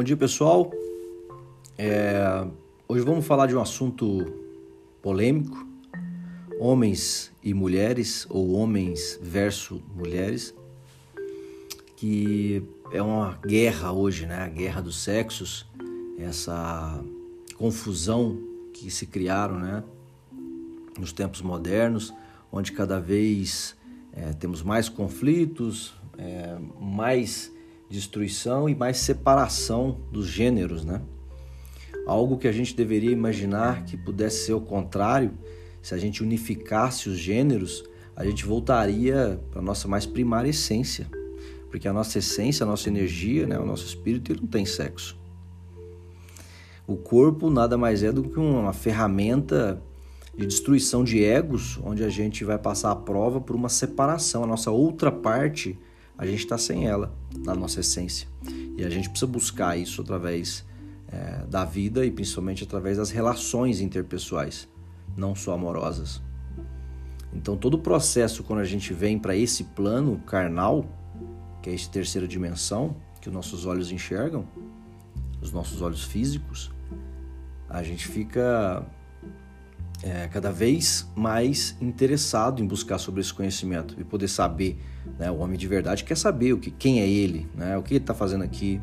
Bom dia, pessoal. É, hoje vamos falar de um assunto polêmico: homens e mulheres, ou homens versus mulheres, que é uma guerra hoje, né? A guerra dos sexos, essa confusão que se criaram, né? Nos tempos modernos, onde cada vez é, temos mais conflitos, é, mais destruição e mais separação dos gêneros, né? Algo que a gente deveria imaginar que pudesse ser o contrário, se a gente unificasse os gêneros, a gente voltaria para a nossa mais primária essência. Porque a nossa essência, a nossa energia, né, o nosso espírito, ele não tem sexo. O corpo nada mais é do que uma ferramenta de destruição de egos, onde a gente vai passar a prova por uma separação. A nossa outra parte a gente está sem ela, da nossa essência. E a gente precisa buscar isso através é, da vida e principalmente através das relações interpessoais, não só amorosas. Então, todo o processo, quando a gente vem para esse plano carnal, que é essa terceira dimensão que os nossos olhos enxergam, os nossos olhos físicos, a gente fica é, cada vez mais interessado em buscar sobre esse conhecimento e poder saber, né, o homem de verdade quer saber o que, quem é ele, né, o que ele está fazendo aqui,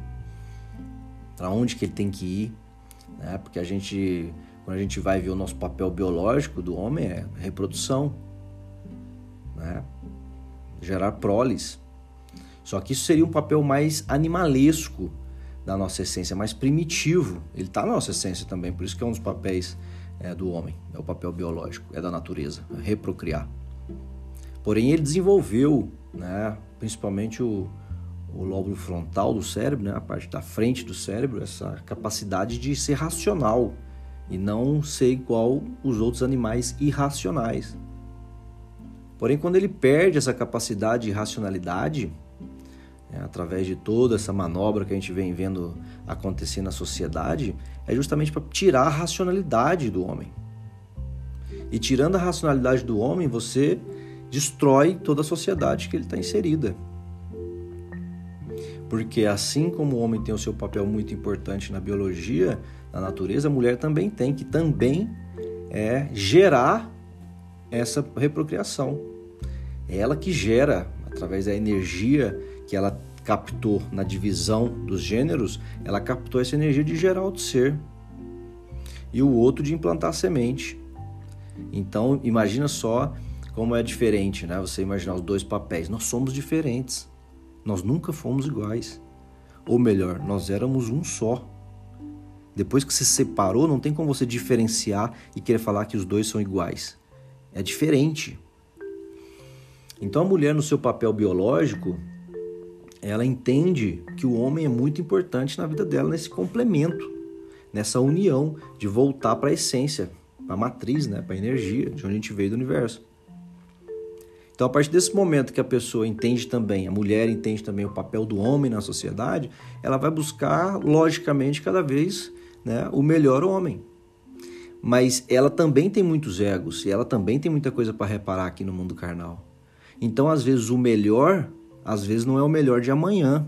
para onde que ele tem que ir, né, porque a gente, quando a gente vai ver o nosso papel biológico do homem é reprodução, né, gerar proles. Só que isso seria um papel mais animalesco da nossa essência, mais primitivo. Ele está na nossa essência também, por isso que é um dos papéis é do homem, é o papel biológico, é da natureza, é reprocriar. Porém, ele desenvolveu, né, principalmente o, o lóbulo frontal do cérebro, né, a parte da frente do cérebro, essa capacidade de ser racional e não ser igual os outros animais irracionais. Porém, quando ele perde essa capacidade de racionalidade, é, através de toda essa manobra que a gente vem vendo acontecer na sociedade, é justamente para tirar a racionalidade do homem. E tirando a racionalidade do homem, você destrói toda a sociedade que ele está inserida. Porque assim como o homem tem o seu papel muito importante na biologia, na natureza, a mulher também tem, que também é gerar essa reprocriação. É ela que gera, através da energia que ela captou na divisão dos gêneros, ela captou essa energia de gerar outro ser e o outro de implantar semente. Então, imagina só como é diferente, né? Você imaginar os dois papéis. Nós somos diferentes. Nós nunca fomos iguais. Ou melhor, nós éramos um só. Depois que se separou, não tem como você diferenciar e querer falar que os dois são iguais. É diferente. Então a mulher no seu papel biológico, ela entende que o homem é muito importante na vida dela nesse complemento, nessa união de voltar para a essência, para a matriz, né, para a energia de onde a gente veio do universo. Então, a partir desse momento que a pessoa entende também, a mulher entende também o papel do homem na sociedade, ela vai buscar, logicamente, cada vez né, o melhor homem. Mas ela também tem muitos egos e ela também tem muita coisa para reparar aqui no mundo carnal. Então, às vezes, o melhor às vezes não é o melhor de amanhã.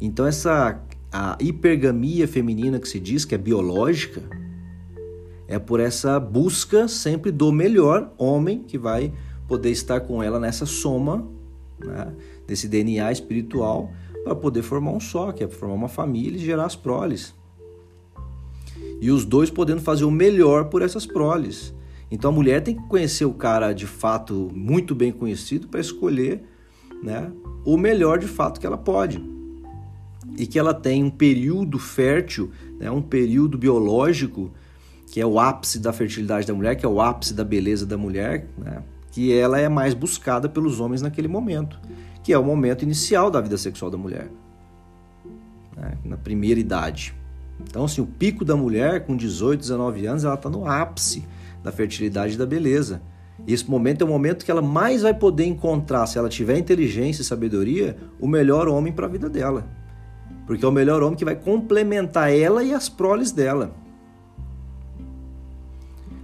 Então essa a hipergamia feminina que se diz que é biológica é por essa busca sempre do melhor homem que vai poder estar com ela nessa soma né, desse DNA espiritual para poder formar um só, que é formar uma família e gerar as proles. E os dois podendo fazer o melhor por essas proles. Então a mulher tem que conhecer o cara de fato muito bem conhecido para escolher né, o melhor de fato que ela pode. E que ela tem um período fértil, né, um período biológico, que é o ápice da fertilidade da mulher, que é o ápice da beleza da mulher, né, que ela é mais buscada pelos homens naquele momento, que é o momento inicial da vida sexual da mulher, né, na primeira idade. Então, assim, o pico da mulher com 18, 19 anos, ela está no ápice da fertilidade e da beleza. Esse momento é o momento que ela mais vai poder encontrar, se ela tiver inteligência e sabedoria, o melhor homem para a vida dela. Porque é o melhor homem que vai complementar ela e as proles dela.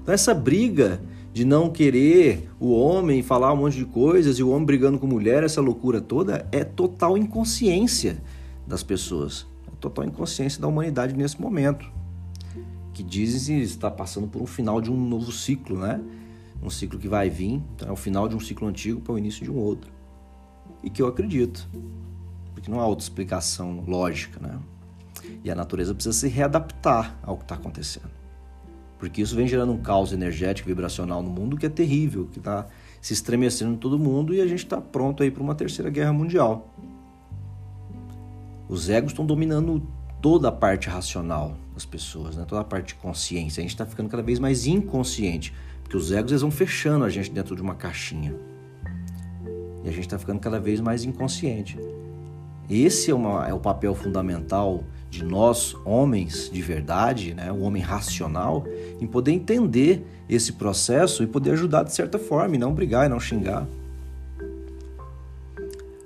Então, essa briga de não querer o homem falar um monte de coisas e o homem brigando com mulher, essa loucura toda, é total inconsciência das pessoas. É total inconsciência da humanidade nesse momento, que dizem estar passando por um final de um novo ciclo, né? Um ciclo que vai vir, então é o final de um ciclo antigo para o início de um outro. E que eu acredito, porque não há outra explicação lógica, né? E a natureza precisa se readaptar ao que está acontecendo. Porque isso vem gerando um caos energético, vibracional no mundo que é terrível, que está se estremecendo em todo mundo e a gente está pronto aí para uma terceira guerra mundial. Os egos estão dominando toda a parte racional das pessoas, né? toda a parte de consciência. A gente está ficando cada vez mais inconsciente, porque os egos eles vão fechando a gente dentro de uma caixinha. E a gente está ficando cada vez mais inconsciente. Esse é, uma, é o papel fundamental de nós, homens de verdade, né, o homem racional, em poder entender esse processo e poder ajudar de certa forma, e não brigar e não xingar.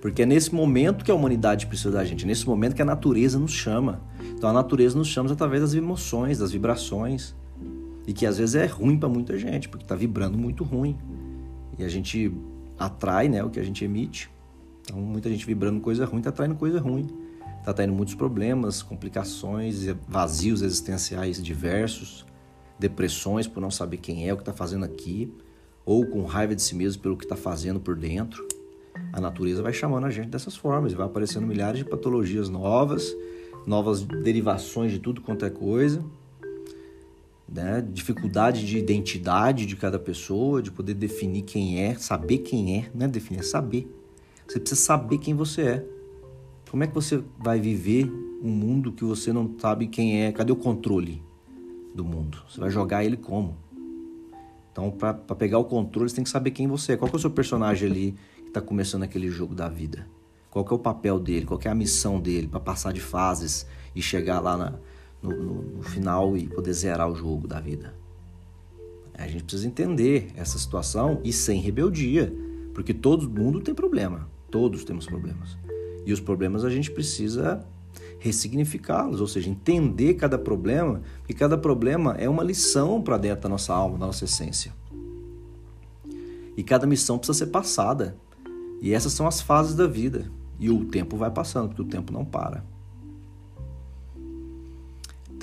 Porque é nesse momento que a humanidade precisa da gente, é nesse momento que a natureza nos chama. Então a natureza nos chama através das emoções, das vibrações. E que às vezes é ruim para muita gente, porque está vibrando muito ruim. E a gente atrai né, o que a gente emite. Então muita gente vibrando coisa ruim está atraindo coisa ruim está tendo muitos problemas, complicações, vazios existenciais diversos, depressões por não saber quem é o que está fazendo aqui, ou com raiva de si mesmo pelo que está fazendo por dentro. A natureza vai chamando a gente dessas formas vai aparecendo milhares de patologias novas, novas derivações de tudo quanto é coisa. Né? Dificuldade de identidade de cada pessoa, de poder definir quem é, saber quem é, não é definir, é saber. Você precisa saber quem você é. Como é que você vai viver um mundo que você não sabe quem é? Cadê o controle do mundo? Você vai jogar ele como? Então, para pegar o controle, você tem que saber quem você é. Qual é o seu personagem ali que está começando aquele jogo da vida? Qual é o papel dele? Qual é a missão dele para passar de fases e chegar lá na, no, no, no final e poder zerar o jogo da vida? A gente precisa entender essa situação e sem rebeldia, porque todo mundo tem problema. Todos temos problemas. E os problemas a gente precisa ressignificá-los, ou seja, entender cada problema, porque cada problema é uma lição para dentro da nossa alma, da nossa essência. E cada missão precisa ser passada. E essas são as fases da vida. E o tempo vai passando, porque o tempo não para.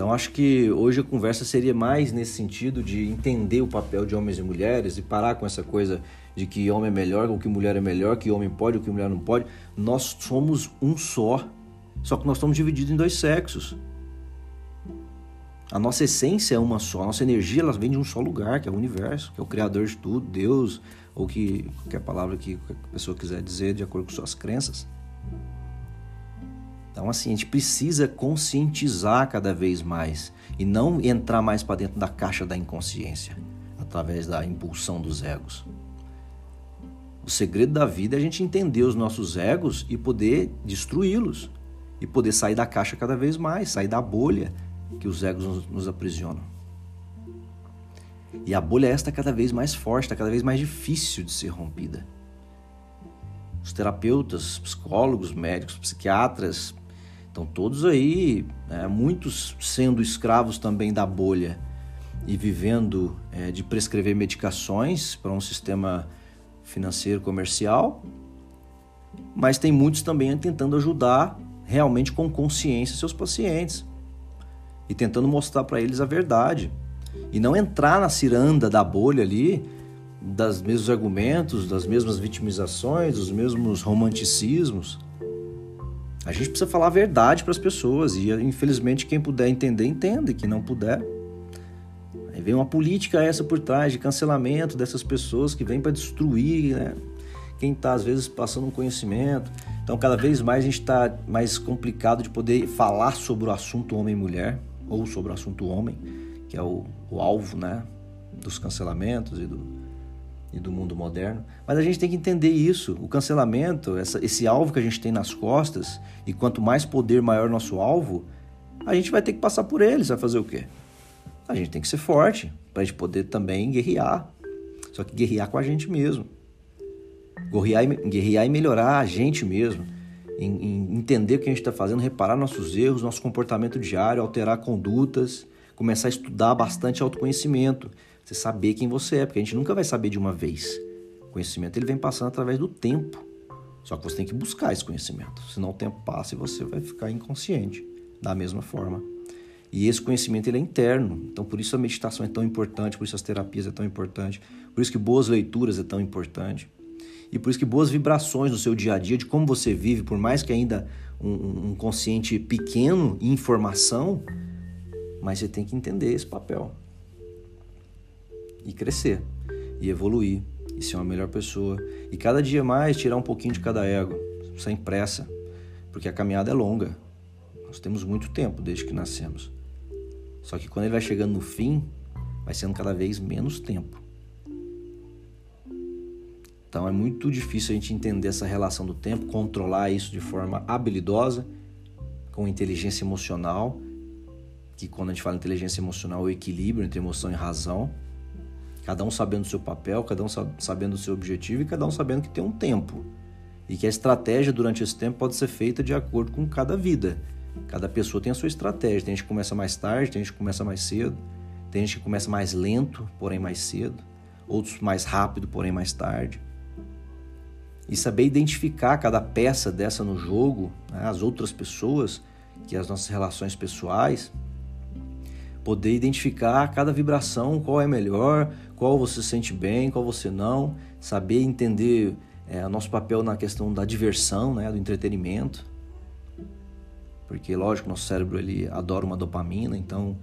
Então acho que hoje a conversa seria mais nesse sentido de entender o papel de homens e mulheres e parar com essa coisa de que homem é melhor ou que mulher é melhor, que homem pode ou que mulher não pode. Nós somos um só. Só que nós estamos divididos em dois sexos. A nossa essência é uma só, a nossa energia ela vem de um só lugar, que é o universo, que é o criador de tudo, Deus, ou que qualquer palavra que a pessoa quiser dizer de acordo com suas crenças. Então, assim, a gente precisa conscientizar cada vez mais e não entrar mais para dentro da caixa da inconsciência, através da impulsão dos egos. O segredo da vida é a gente entender os nossos egos e poder destruí-los. E poder sair da caixa cada vez mais, sair da bolha que os egos nos, aprisionam. E a bolha esta é cada vez mais forte, está cada vez mais difícil de ser rompida. Os terapeutas, psicólogos, médicos, psiquiatras, estão todos aí, né, muitos sendo escravos também da bolha e vivendo é, de prescrever medicações para um sistema financeiro comercial, mas tem muitos também tentando ajudar realmente com consciência seus pacientes e tentando mostrar para eles a verdade. E não entrar na ciranda da bolha ali das mesmos argumentos, das mesmas vitimizações, dos mesmos romanticismos. A gente precisa falar a verdade para as pessoas e infelizmente quem puder entender entende, quem não puder Aí vem uma política essa por trás de cancelamento dessas pessoas que vêm para destruir né? quem está às vezes passando um conhecimento. Então cada vez mais a gente está mais complicado de poder falar sobre o assunto homem e mulher ou sobre o assunto homem, que é o, o alvo né? dos cancelamentos e do, e do mundo moderno. Mas a gente tem que entender isso. O cancelamento, essa, esse alvo que a gente tem nas costas, e quanto mais poder, maior nosso alvo, a gente vai ter que passar por eles. Vai fazer o quê? a gente tem que ser forte para a gente poder também guerrear. Só que guerrear com a gente mesmo. Guerrear e, guerrear e melhorar a gente mesmo. Em, em entender o que a gente está fazendo, reparar nossos erros, nosso comportamento diário, alterar condutas, começar a estudar bastante autoconhecimento. Você saber quem você é, porque a gente nunca vai saber de uma vez. O conhecimento ele vem passando através do tempo. Só que você tem que buscar esse conhecimento, senão o tempo passa e você vai ficar inconsciente. da mesma forma. E esse conhecimento ele é interno. Então, por isso a meditação é tão importante, por isso as terapias é tão importante, por isso que boas leituras é tão importante. E por isso que boas vibrações no seu dia a dia, de como você vive, por mais que ainda um, um consciente pequeno em informação, mas você tem que entender esse papel. E crescer, e evoluir, e ser uma melhor pessoa. E cada dia mais tirar um pouquinho de cada ego, sem pressa, porque a caminhada é longa. Nós temos muito tempo desde que nascemos. Só que quando ele vai chegando no fim, vai sendo cada vez menos tempo. Então é muito difícil a gente entender essa relação do tempo, controlar isso de forma habilidosa, com inteligência emocional, que quando a gente fala inteligência emocional é o equilíbrio entre emoção e razão. Cada um sabendo o seu papel, cada um sabendo o seu objetivo e cada um sabendo que tem um tempo. E que a estratégia durante esse tempo pode ser feita de acordo com cada vida. Cada pessoa tem a sua estratégia. Tem gente que começa mais tarde, tem gente que começa mais cedo, tem gente que começa mais lento, porém mais cedo, outros mais rápido, porém mais tarde. E saber identificar cada peça dessa no jogo, né, as outras pessoas, que as nossas relações pessoais, poder identificar cada vibração, qual é melhor, qual você sente bem, qual você não, saber entender é, nosso papel na questão da diversão, né, do entretenimento, porque lógico nosso cérebro ele adora uma dopamina, então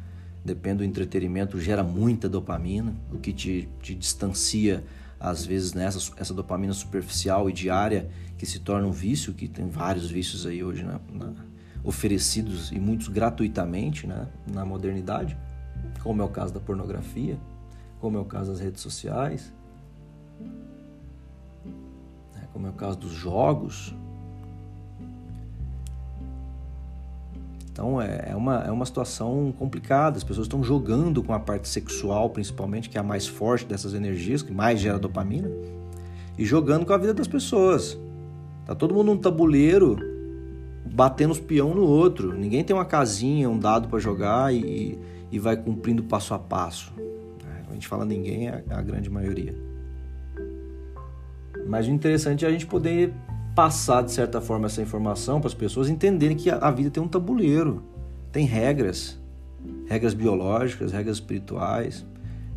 depende do entretenimento gera muita dopamina, o que te, te distancia às vezes nessa essa dopamina superficial e diária que se torna um vício, que tem vários vícios aí hoje na, na, oferecidos e muitos gratuitamente né, na modernidade, como é o caso da pornografia, como é o caso das redes sociais, né, como é o caso dos jogos, Então é, é, uma, é uma situação complicada. As pessoas estão jogando com a parte sexual, principalmente, que é a mais forte dessas energias, que mais gera dopamina, e jogando com a vida das pessoas. Tá todo mundo num tabuleiro batendo os peão no outro. Ninguém tem uma casinha, um dado para jogar e, e vai cumprindo passo a passo. A gente fala ninguém, é a grande maioria. Mas o interessante é a gente poder passar de certa forma essa informação para as pessoas entenderem que a vida tem um tabuleiro, tem regras, regras biológicas, regras espirituais,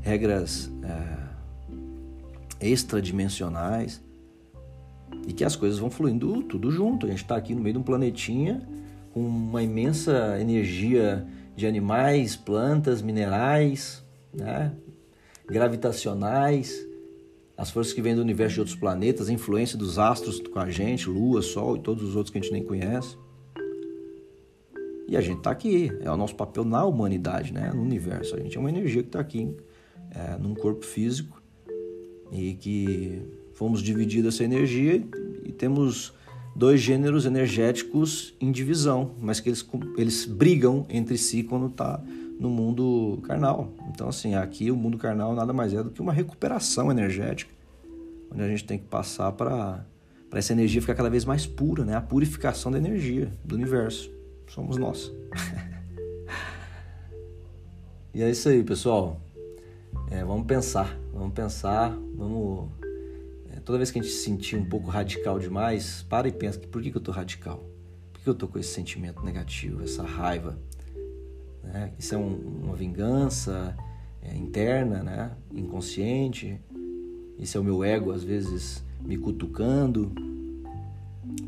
regras é, extradimensionais e que as coisas vão fluindo tudo junto. A gente está aqui no meio de um planetinha com uma imensa energia de animais, plantas, minerais, né? gravitacionais as forças que vêm do universo de outros planetas, a influência dos astros com a gente, Lua, Sol e todos os outros que a gente nem conhece. E a gente está aqui, é o nosso papel na humanidade, né? no universo. A gente é uma energia que está aqui, é, num corpo físico, e que fomos dividir essa energia e temos dois gêneros energéticos em divisão, mas que eles, eles brigam entre si quando está no mundo carnal. Então, assim, aqui o mundo carnal nada mais é do que uma recuperação energética, onde a gente tem que passar para essa energia ficar cada vez mais pura, né? A purificação da energia do universo. Somos nós. e é isso aí, pessoal. É, vamos pensar, vamos pensar, vamos. Toda vez que a gente se sentir um pouco radical demais, para e pensa: por que, que eu tô radical? Por que eu tô com esse sentimento negativo, essa raiva? Né? Isso é um, uma vingança é, interna, né? inconsciente. Isso é o meu ego, às vezes, me cutucando.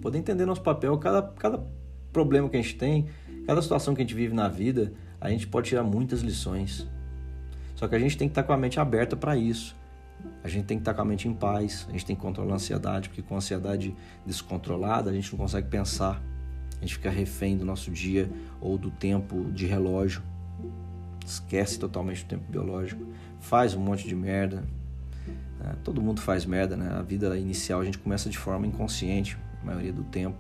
Poder entender nosso papel, cada, cada problema que a gente tem, cada situação que a gente vive na vida, a gente pode tirar muitas lições. Só que a gente tem que estar com a mente aberta para isso. A gente tem que estar com a mente em paz, a gente tem que controlar a ansiedade, porque com a ansiedade descontrolada a gente não consegue pensar a gente fica refém do nosso dia ou do tempo de relógio, esquece totalmente o tempo biológico, faz um monte de merda. Né? Todo mundo faz merda, né? A vida inicial a gente começa de forma inconsciente, a maioria do tempo.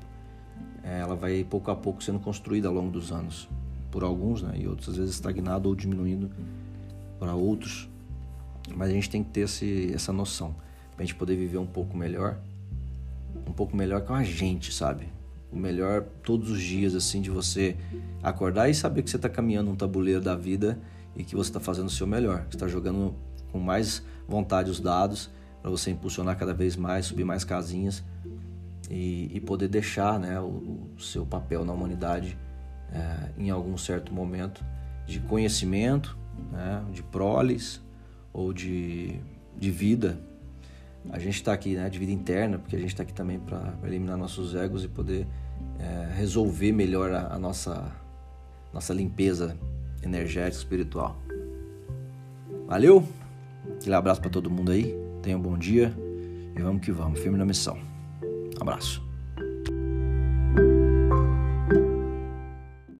É, ela vai pouco a pouco sendo construída ao longo dos anos, por alguns, né? E outros às vezes estagnado ou diminuindo para outros. Mas a gente tem que ter esse, essa noção para a gente poder viver um pouco melhor, um pouco melhor com a gente, sabe? o melhor todos os dias, assim, de você acordar e saber que você está caminhando um tabuleiro da vida e que você está fazendo o seu melhor, que está jogando com mais vontade os dados para você impulsionar cada vez mais, subir mais casinhas e, e poder deixar né, o, o, seu papel na humanidade é, em algum certo momento de conhecimento, né, de proles ou de, de vida. A gente está aqui, né, de vida interna, porque a gente está aqui também para eliminar nossos egos e poder é, resolver melhor a, a nossa, nossa limpeza energética espiritual. Valeu! Aquele abraço para todo mundo aí. Tenha um bom dia e vamos que vamos, firme na missão. abraço.